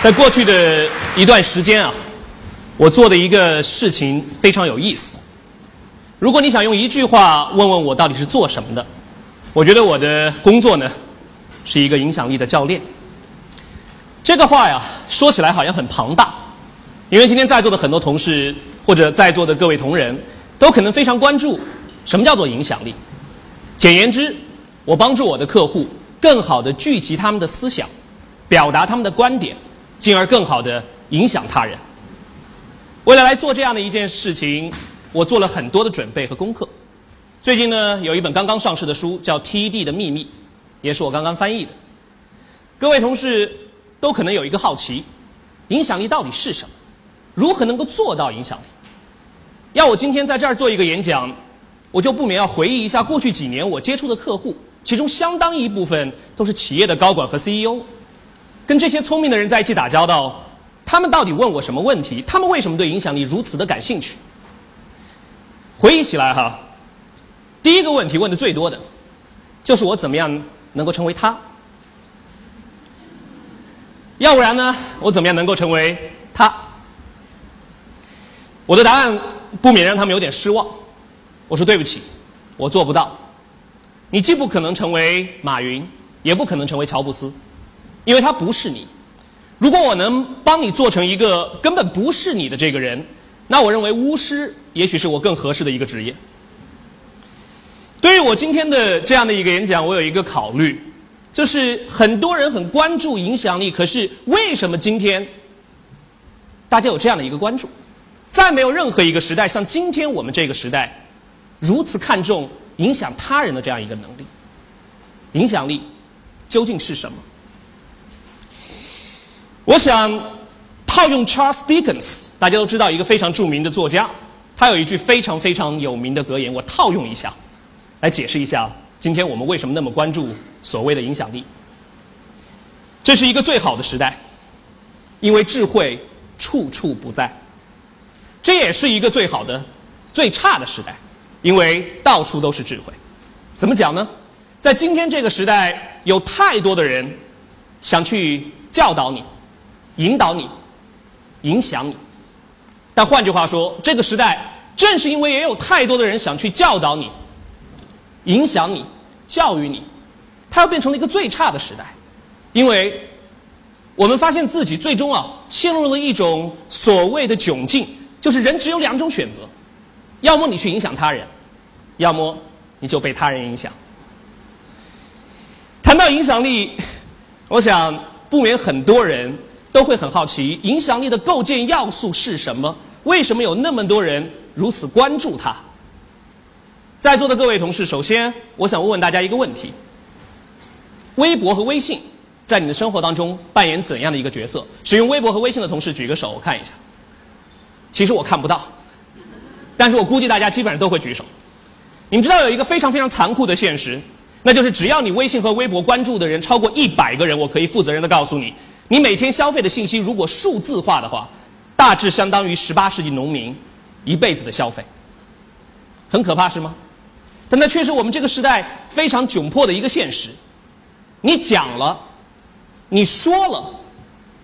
在过去的一段时间啊，我做的一个事情非常有意思。如果你想用一句话问问我到底是做什么的，我觉得我的工作呢是一个影响力的教练。这个话呀说起来好像很庞大，因为今天在座的很多同事或者在座的各位同仁都可能非常关注什么叫做影响力。简言之，我帮助我的客户更好的聚集他们的思想，表达他们的观点。进而更好的影响他人。为了来做这样的一件事情，我做了很多的准备和功课。最近呢，有一本刚刚上市的书叫《TED 的秘密》，也是我刚刚翻译的。各位同事都可能有一个好奇：影响力到底是什么？如何能够做到影响力？要我今天在这儿做一个演讲，我就不免要回忆一下过去几年我接触的客户，其中相当一部分都是企业的高管和 CEO。跟这些聪明的人在一起打交道，他们到底问我什么问题？他们为什么对影响力如此的感兴趣？回忆起来哈，第一个问题问的最多的，就是我怎么样能够成为他？要不然呢，我怎么样能够成为他？我的答案不免让他们有点失望。我说对不起，我做不到。你既不可能成为马云，也不可能成为乔布斯。因为他不是你，如果我能帮你做成一个根本不是你的这个人，那我认为巫师也许是我更合适的一个职业。对于我今天的这样的一个演讲，我有一个考虑，就是很多人很关注影响力，可是为什么今天大家有这样的一个关注？再没有任何一个时代像今天我们这个时代如此看重影响他人的这样一个能力。影响力究竟是什么？我想套用 Charles Dickens，大家都知道一个非常著名的作家，他有一句非常非常有名的格言，我套用一下，来解释一下今天我们为什么那么关注所谓的影响力。这是一个最好的时代，因为智慧处处不在；这也是一个最好的、最差的时代，因为到处都是智慧。怎么讲呢？在今天这个时代，有太多的人想去教导你。引导你，影响你，但换句话说，这个时代正是因为也有太多的人想去教导你、影响你、教育你，它又变成了一个最差的时代，因为我们发现自己最终啊陷入了一种所谓的窘境，就是人只有两种选择，要么你去影响他人，要么你就被他人影响。谈到影响力，我想不免很多人。都会很好奇，影响力的构建要素是什么？为什么有那么多人如此关注它？在座的各位同事，首先我想问问大家一个问题：微博和微信在你的生活当中扮演怎样的一个角色？使用微博和微信的同事举个手，我看一下。其实我看不到，但是我估计大家基本上都会举手。你们知道有一个非常非常残酷的现实，那就是只要你微信和微博关注的人超过一百个人，我可以负责任的告诉你。你每天消费的信息如果数字化的话，大致相当于十八世纪农民一辈子的消费，很可怕是吗？但那却是我们这个时代非常窘迫的一个现实。你讲了，你说了，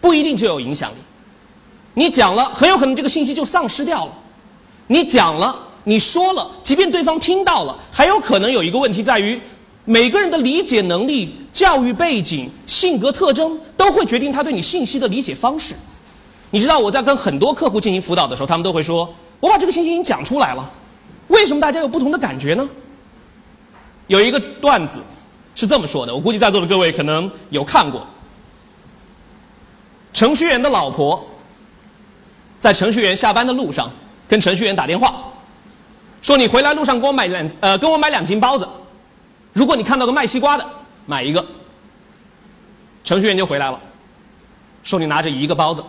不一定就有影响力；你讲了，很有可能这个信息就丧失掉了；你讲了，你说了，即便对方听到了，还有可能有一个问题在于。每个人的理解能力、教育背景、性格特征都会决定他对你信息的理解方式。你知道我在跟很多客户进行辅导的时候，他们都会说：“我把这个信息已经讲出来了，为什么大家有不同的感觉呢？”有一个段子是这么说的，我估计在座的各位可能有看过。程序员的老婆在程序员下班的路上跟程序员打电话，说：“你回来路上给我买两呃，给我买两斤包子。”如果你看到个卖西瓜的，买一个。程序员就回来了，说你拿着一个包子。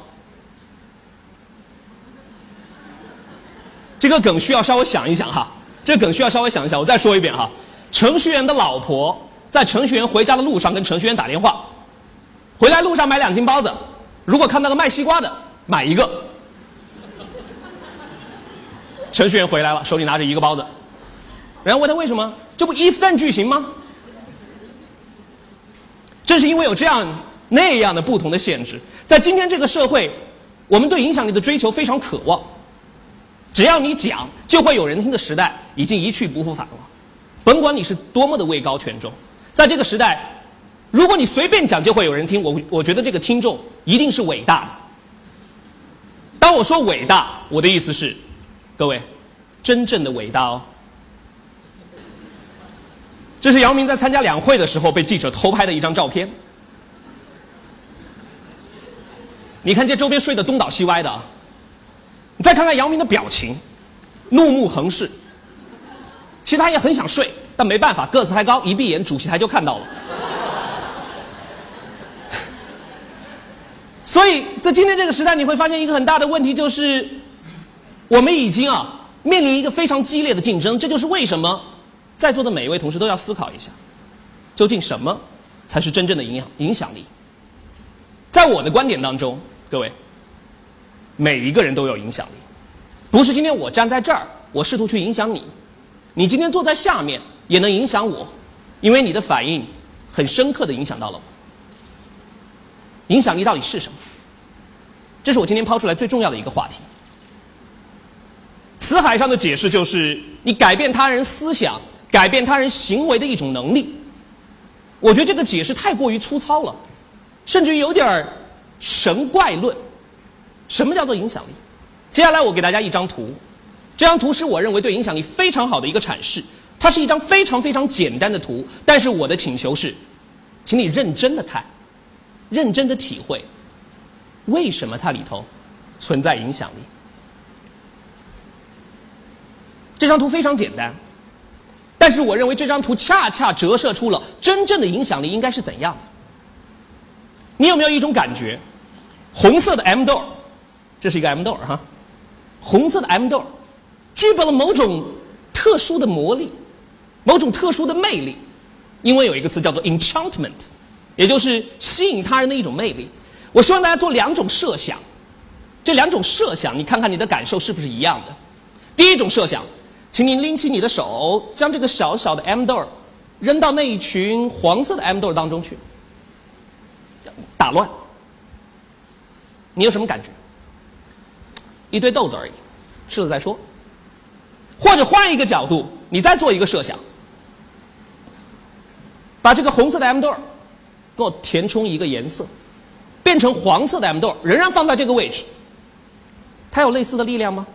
这个梗需要稍微想一想哈，这个梗需要稍微想一想。我再说一遍哈，程序员的老婆在程序员回家的路上跟程序员打电话，回来路上买两斤包子。如果看到个卖西瓜的，买一个。程序员回来了，手里拿着一个包子，然后问他为什么。这不 if then 句型吗？正是因为有这样那样的不同的限制。在今天这个社会，我们对影响力的追求非常渴望。只要你讲，就会有人听的时代已经一去不复返了。甭管你是多么的位高权重，在这个时代，如果你随便讲就会有人听，我我觉得这个听众一定是伟大的。当我说伟大，我的意思是，各位，真正的伟大哦。这是姚明在参加两会的时候被记者偷拍的一张照片。你看这周边睡得东倒西歪的！你再看看姚明的表情，怒目横视。其实他也很想睡，但没办法，个子太高，一闭眼主席台就看到了。所以在今天这个时代，你会发现一个很大的问题，就是我们已经啊面临一个非常激烈的竞争。这就是为什么在座的每一位同事都要思考一下，究竟什么才是真正的影响影响力？在我的观点当中。各位，每一个人都有影响力，不是今天我站在这儿，我试图去影响你，你今天坐在下面也能影响我，因为你的反应很深刻的影响到了我。影响力到底是什么？这是我今天抛出来最重要的一个话题。词海上的解释就是你改变他人思想、改变他人行为的一种能力。我觉得这个解释太过于粗糙了，甚至于有点儿。神怪论，什么叫做影响力？接下来我给大家一张图，这张图是我认为对影响力非常好的一个阐释。它是一张非常非常简单的图，但是我的请求是，请你认真的看，认真的体会，为什么它里头存在影响力？这张图非常简单，但是我认为这张图恰恰折射出了真正的影响力应该是怎样的。你有没有一种感觉，红色的 M 豆，这是一个 M 豆哈，红色的 M 豆，具备了某种特殊的魔力，某种特殊的魅力，因为有一个词叫做 enchantment，也就是吸引他人的一种魅力。我希望大家做两种设想，这两种设想，你看看你的感受是不是一样的？第一种设想，请你拎起你的手，将这个小小的 M 豆扔到那一群黄色的 M 豆当中去。打乱，你有什么感觉？一堆豆子而已，吃了再说。或者换一个角度，你再做一个设想，把这个红色的 M 豆给我填充一个颜色，变成黄色的 M 豆仍然放在这个位置，它有类似的力量吗？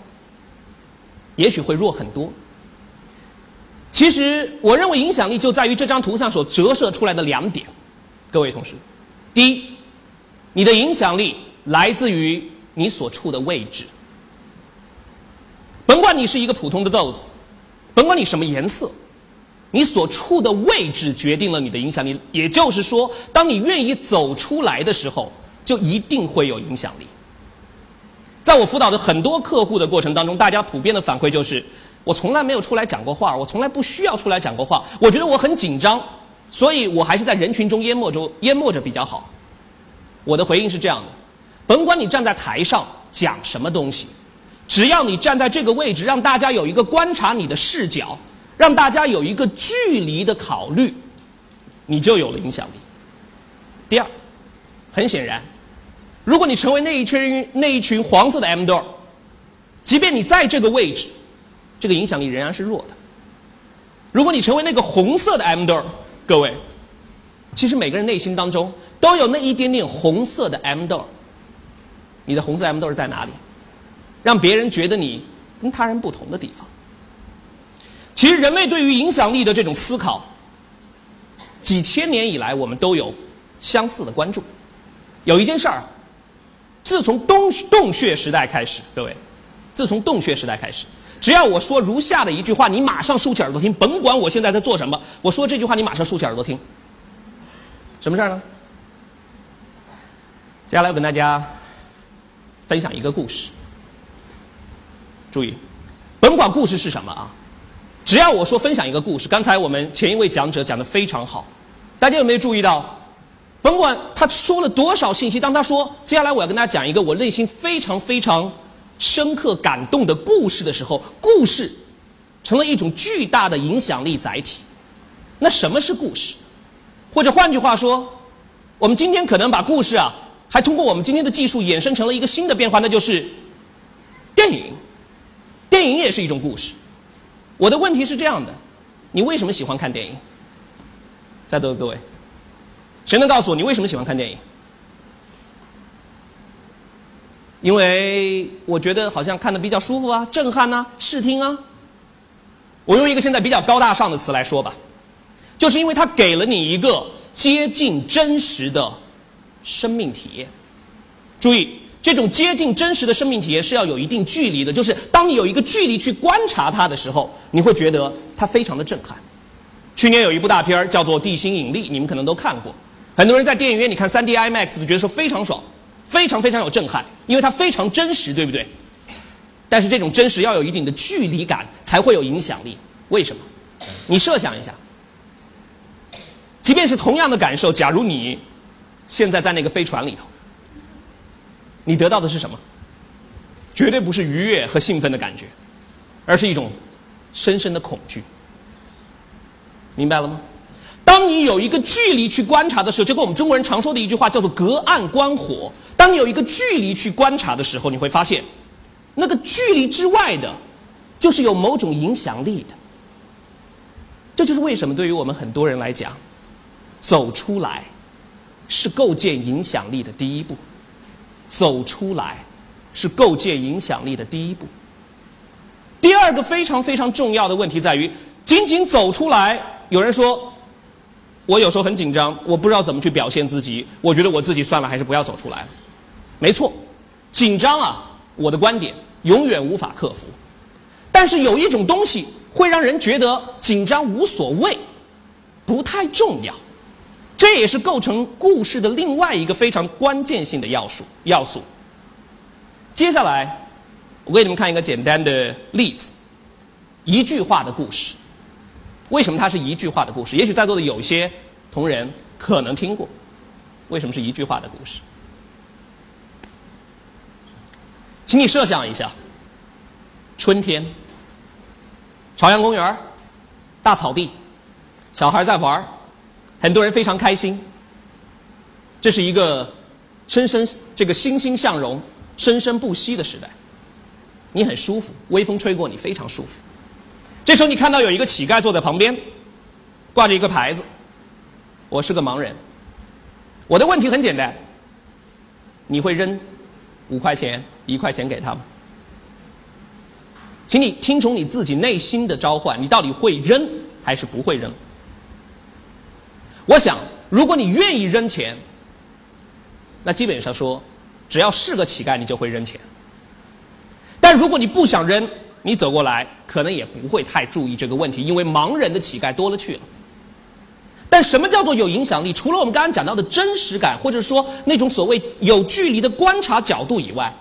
也许会弱很多。其实，我认为影响力就在于这张图上所折射出来的两点，各位同事。第一，你的影响力来自于你所处的位置。甭管你是一个普通的豆子，甭管你什么颜色，你所处的位置决定了你的影响力。也就是说，当你愿意走出来的时候，就一定会有影响力。在我辅导的很多客户的过程当中，大家普遍的反馈就是：我从来没有出来讲过话，我从来不需要出来讲过话。我觉得我很紧张。所以我还是在人群中淹没着，淹没着比较好。我的回应是这样的：甭管你站在台上讲什么东西，只要你站在这个位置，让大家有一个观察你的视角，让大家有一个距离的考虑，你就有了影响力。第二，很显然，如果你成为那一群那一群黄色的 M 豆，即便你在这个位置，这个影响力仍然是弱的。如果你成为那个红色的 M 豆，各位，其实每个人内心当中都有那一点点红色的 M 豆。你的红色 M 豆是在哪里？让别人觉得你跟他人不同的地方。其实人类对于影响力的这种思考，几千年以来我们都有相似的关注。有一件事儿，自从洞洞穴时代开始，各位，自从洞穴时代开始。只要我说如下的一句话，你马上竖起耳朵听，甭管我现在在做什么。我说这句话，你马上竖起耳朵听。什么事儿呢？接下来我跟大家分享一个故事。注意，甭管故事是什么啊，只要我说分享一个故事。刚才我们前一位讲者讲的非常好，大家有没有注意到？甭管他说了多少信息，当他说接下来我要跟大家讲一个我内心非常非常。深刻感动的故事的时候，故事成了一种巨大的影响力载体。那什么是故事？或者换句话说，我们今天可能把故事啊，还通过我们今天的技术衍生成了一个新的变化，那就是电影。电影也是一种故事。我的问题是这样的：你为什么喜欢看电影？在座的各位，谁能告诉我你为什么喜欢看电影？因为我觉得好像看的比较舒服啊，震撼啊，视听啊。我用一个现在比较高大上的词来说吧，就是因为它给了你一个接近真实的生命体验。注意，这种接近真实的生命体验是要有一定距离的，就是当你有一个距离去观察它的时候，你会觉得它非常的震撼。去年有一部大片叫做《地心引力》，你们可能都看过，很多人在电影院里看 3D IMAX 都觉得说非常爽。非常非常有震撼，因为它非常真实，对不对？但是这种真实要有一定的距离感，才会有影响力。为什么？你设想一下，即便是同样的感受，假如你现在在那个飞船里头，你得到的是什么？绝对不是愉悦和兴奋的感觉，而是一种深深的恐惧。明白了吗？当你有一个距离去观察的时候，就跟我们中国人常说的一句话叫做“隔岸观火”。当你有一个距离去观察的时候，你会发现，那个距离之外的，就是有某种影响力的。这就是为什么对于我们很多人来讲，走出来是构建影响力的第一步。走出来是构建影响力的第一步。第二个非常非常重要的问题在于，仅仅走出来，有人说。我有时候很紧张，我不知道怎么去表现自己。我觉得我自己算了，还是不要走出来了。没错，紧张啊，我的观点永远无法克服。但是有一种东西会让人觉得紧张无所谓，不太重要。这也是构成故事的另外一个非常关键性的要素。要素。接下来，我给你们看一个简单的例子，一句话的故事。为什么它是一句话的故事？也许在座的有些同仁可能听过。为什么是一句话的故事？请你设想一下，春天，朝阳公园大草地，小孩在玩很多人非常开心。这是一个生生这个欣欣向荣、生生不息的时代。你很舒服，微风吹过你，非常舒服。这时候你看到有一个乞丐坐在旁边，挂着一个牌子：“我是个盲人。”我的问题很简单：你会扔五块钱、一块钱给他吗？请你听从你自己内心的召唤，你到底会扔还是不会扔？我想，如果你愿意扔钱，那基本上说，只要是个乞丐，你就会扔钱。但如果你不想扔，你走过来，可能也不会太注意这个问题，因为盲人的乞丐多了去了。但什么叫做有影响力？除了我们刚刚讲到的真实感，或者说那种所谓有距离的观察角度以外，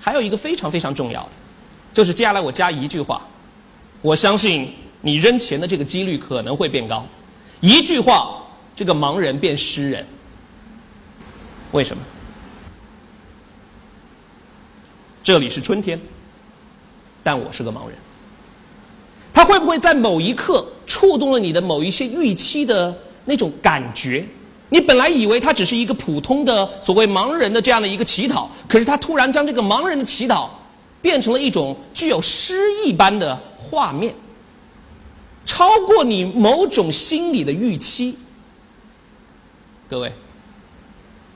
还有一个非常非常重要的，就是接下来我加一句话：我相信你扔钱的这个几率可能会变高。一句话，这个盲人变诗人。为什么？这里是春天。但我是个盲人，他会不会在某一刻触动了你的某一些预期的那种感觉？你本来以为他只是一个普通的所谓盲人的这样的一个乞讨，可是他突然将这个盲人的乞讨变成了一种具有诗意般的画面，超过你某种心理的预期。各位，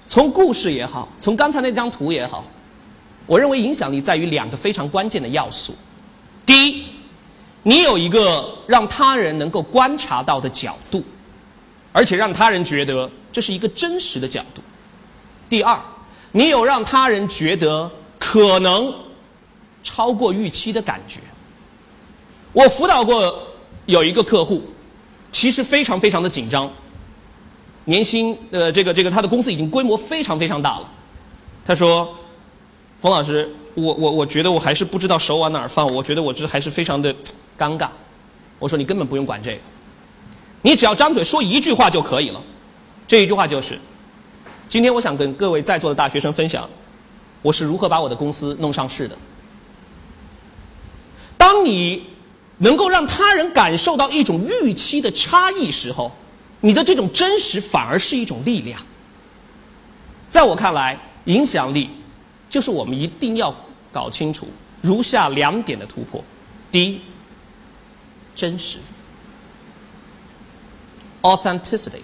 从故事也好，从刚才那张图也好。我认为影响力在于两个非常关键的要素：第一，你有一个让他人能够观察到的角度，而且让他人觉得这是一个真实的角度；第二，你有让他人觉得可能超过预期的感觉。我辅导过有一个客户，其实非常非常的紧张，年薪呃这个这个他的公司已经规模非常非常大了，他说。冯老师，我我我觉得我还是不知道手往哪儿放，我觉得我这还是非常的尴尬。我说你根本不用管这个，你只要张嘴说一句话就可以了。这一句话就是：今天我想跟各位在座的大学生分享，我是如何把我的公司弄上市的。当你能够让他人感受到一种预期的差异时候，你的这种真实反而是一种力量。在我看来，影响力就是我们一定要搞清楚如下两点的突破：第一，真实 （authenticity）。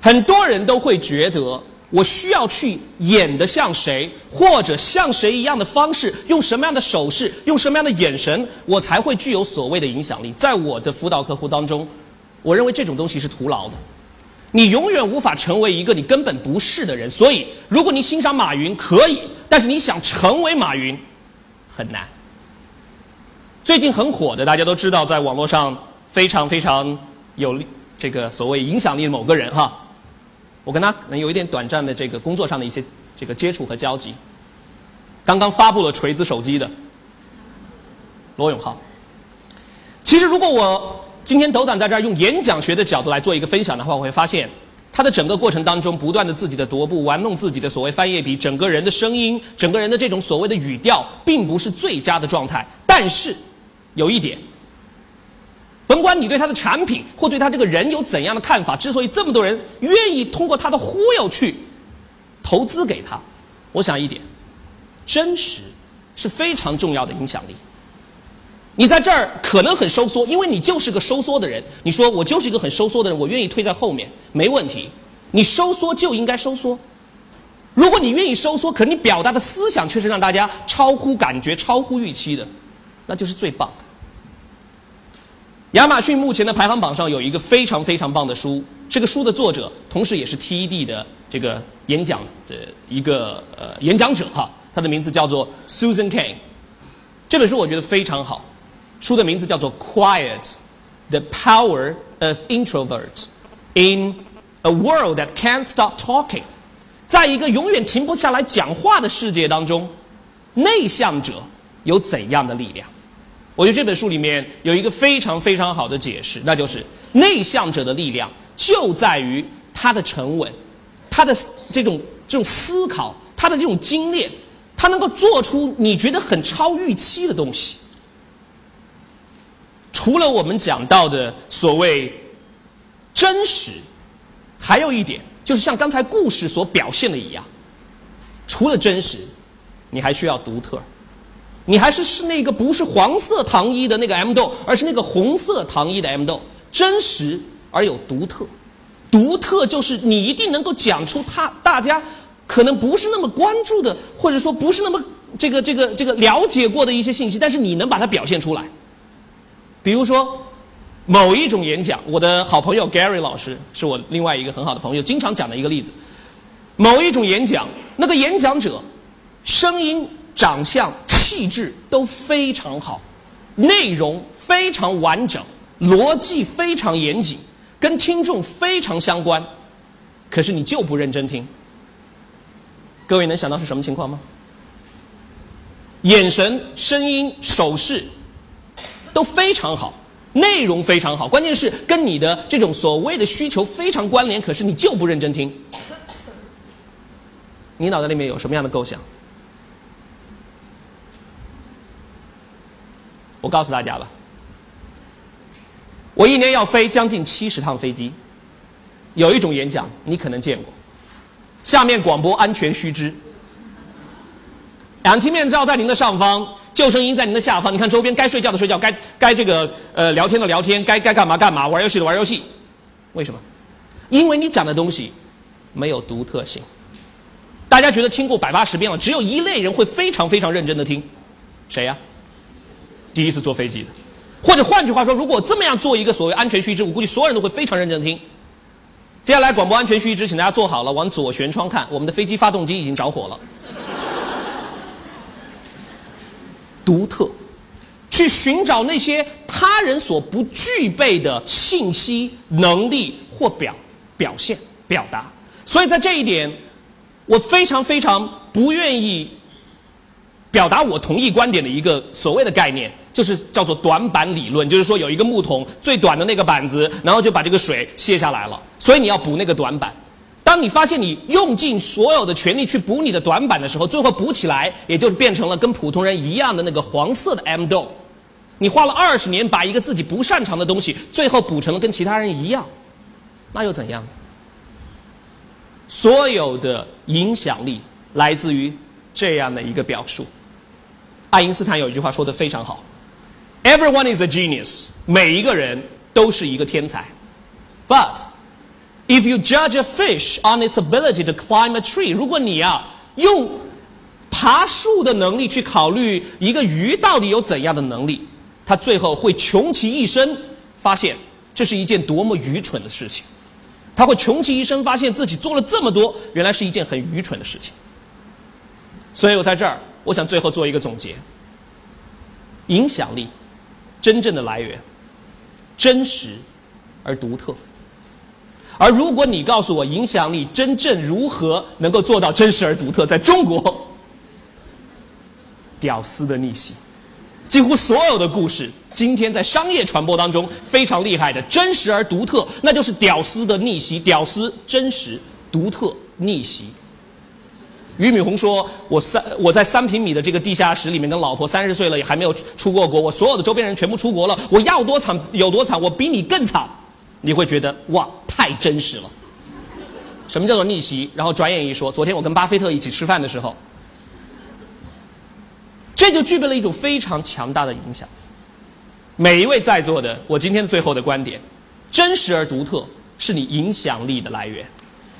很多人都会觉得，我需要去演得像谁，或者像谁一样的方式，用什么样的手势，用什么样的眼神，我才会具有所谓的影响力。在我的辅导客户当中，我认为这种东西是徒劳的。你永远无法成为一个你根本不是的人。所以，如果你欣赏马云，可以；但是你想成为马云，很难。最近很火的，大家都知道，在网络上非常非常有这个所谓影响力的某个人哈，我跟他可能有一点短暂的这个工作上的一些这个接触和交集。刚刚发布了锤子手机的罗永浩。其实，如果我。今天斗胆在这儿用演讲学的角度来做一个分享的话，我会发现，他的整个过程当中不断的自己的踱步，玩弄自己的所谓翻页笔，整个人的声音，整个人的这种所谓的语调，并不是最佳的状态。但是，有一点，甭管你对他的产品或对他这个人有怎样的看法，之所以这么多人愿意通过他的忽悠去投资给他，我想一点，真实是非常重要的影响力。你在这儿可能很收缩，因为你就是个收缩的人。你说我就是一个很收缩的人，我愿意退在后面，没问题。你收缩就应该收缩。如果你愿意收缩，可你表达的思想却是让大家超乎感觉、超乎预期的，那就是最棒的。亚马逊目前的排行榜上有一个非常非常棒的书，这个书的作者同时也是 TED 的这个演讲的一个呃演讲者哈，他的名字叫做 Susan Cain。这本书我觉得非常好。书的名字叫做《Quiet: The Power of Introverts in a World That Can't Stop Talking》。在一个永远停不下来讲话的世界当中，内向者有怎样的力量？我觉得这本书里面有一个非常非常好的解释，那就是内向者的力量就在于他的沉稳，他的这种这种思考，他的这种精炼，他能够做出你觉得很超预期的东西。除了我们讲到的所谓真实，还有一点就是像刚才故事所表现的一样，除了真实，你还需要独特，你还是是那个不是黄色糖衣的那个 M 豆，而是那个红色糖衣的 M 豆，真实而有独特，独特就是你一定能够讲出他大家可能不是那么关注的，或者说不是那么这个这个这个了解过的一些信息，但是你能把它表现出来。比如说，某一种演讲，我的好朋友 Gary 老师是我另外一个很好的朋友，经常讲的一个例子。某一种演讲，那个演讲者声音、长相、气质都非常好，内容非常完整，逻辑非常严谨，跟听众非常相关。可是你就不认真听。各位能想到是什么情况吗？眼神、声音、手势。都非常好，内容非常好，关键是跟你的这种所谓的需求非常关联，可是你就不认真听。你脑袋里面有什么样的构想？我告诉大家吧，我一年要飞将近七十趟飞机，有一种演讲你可能见过，下面广播安全须知，氧气面罩在您的上方。救生衣在您的下方，你看周边该睡觉的睡觉，该该这个呃聊天的聊天，该该干嘛干嘛，玩游戏的玩游戏。为什么？因为你讲的东西没有独特性。大家觉得听过百八十遍了，只有一类人会非常非常认真的听，谁呀？第一次坐飞机的，或者换句话说，如果这么样做一个所谓安全须知，我估计所有人都会非常认真听。接下来广播安全须知，请大家坐好了，往左舷窗看，我们的飞机发动机已经着火了。独特，去寻找那些他人所不具备的信息、能力或表表现、表达。所以在这一点，我非常非常不愿意表达我同意观点的一个所谓的概念，就是叫做短板理论。就是说，有一个木桶最短的那个板子，然后就把这个水卸下来了，所以你要补那个短板。当你发现你用尽所有的全力去补你的短板的时候，最后补起来也就是变成了跟普通人一样的那个黄色的 M 豆。你花了二十年把一个自己不擅长的东西，最后补成了跟其他人一样，那又怎样？所有的影响力来自于这样的一个表述。爱因斯坦有一句话说的非常好：“Everyone is a genius。”每一个人都是一个天才。But if you judge a fish on its ability to climb a tree，如果你啊用爬树的能力去考虑一个鱼到底有怎样的能力，它最后会穷其一生发现这是一件多么愚蠢的事情。他会穷其一生发现自己做了这么多，原来是一件很愚蠢的事情。所以我在这儿，我想最后做一个总结：影响力真正的来源。真实而独特，而如果你告诉我影响力真正如何能够做到真实而独特，在中国，屌丝的逆袭，几乎所有的故事，今天在商业传播当中非常厉害的真实而独特，那就是屌丝的逆袭，屌丝真实独特逆袭。俞敏洪说：“我三我在三平米的这个地下室里面的老婆三十岁了也还没有出过国，我所有的周边人全部出国了，我要多惨有多惨，我比你更惨。”你会觉得哇，太真实了。什么叫做逆袭？然后转眼一说，昨天我跟巴菲特一起吃饭的时候，这就具备了一种非常强大的影响。每一位在座的，我今天最后的观点：真实而独特是你影响力的来源。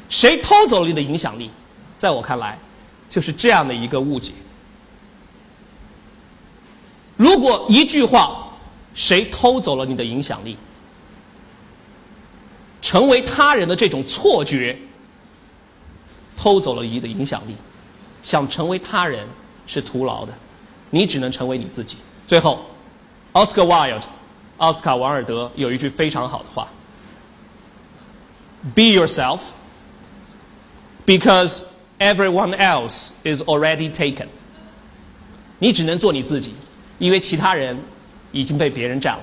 谁偷走了你的影响力？在我看来，就是这样的一个误解。如果一句话，谁偷走了你的影响力，成为他人的这种错觉，偷走了你的影响力，想成为他人是徒劳的，你只能成为你自己。最后，奥斯卡· i l d 奥斯卡·王尔德有一句非常好的话：“Be yourself, because。” Everyone else is already taken。你只能做你自己，因为其他人已经被别人占了。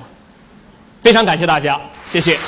非常感谢大家，谢谢。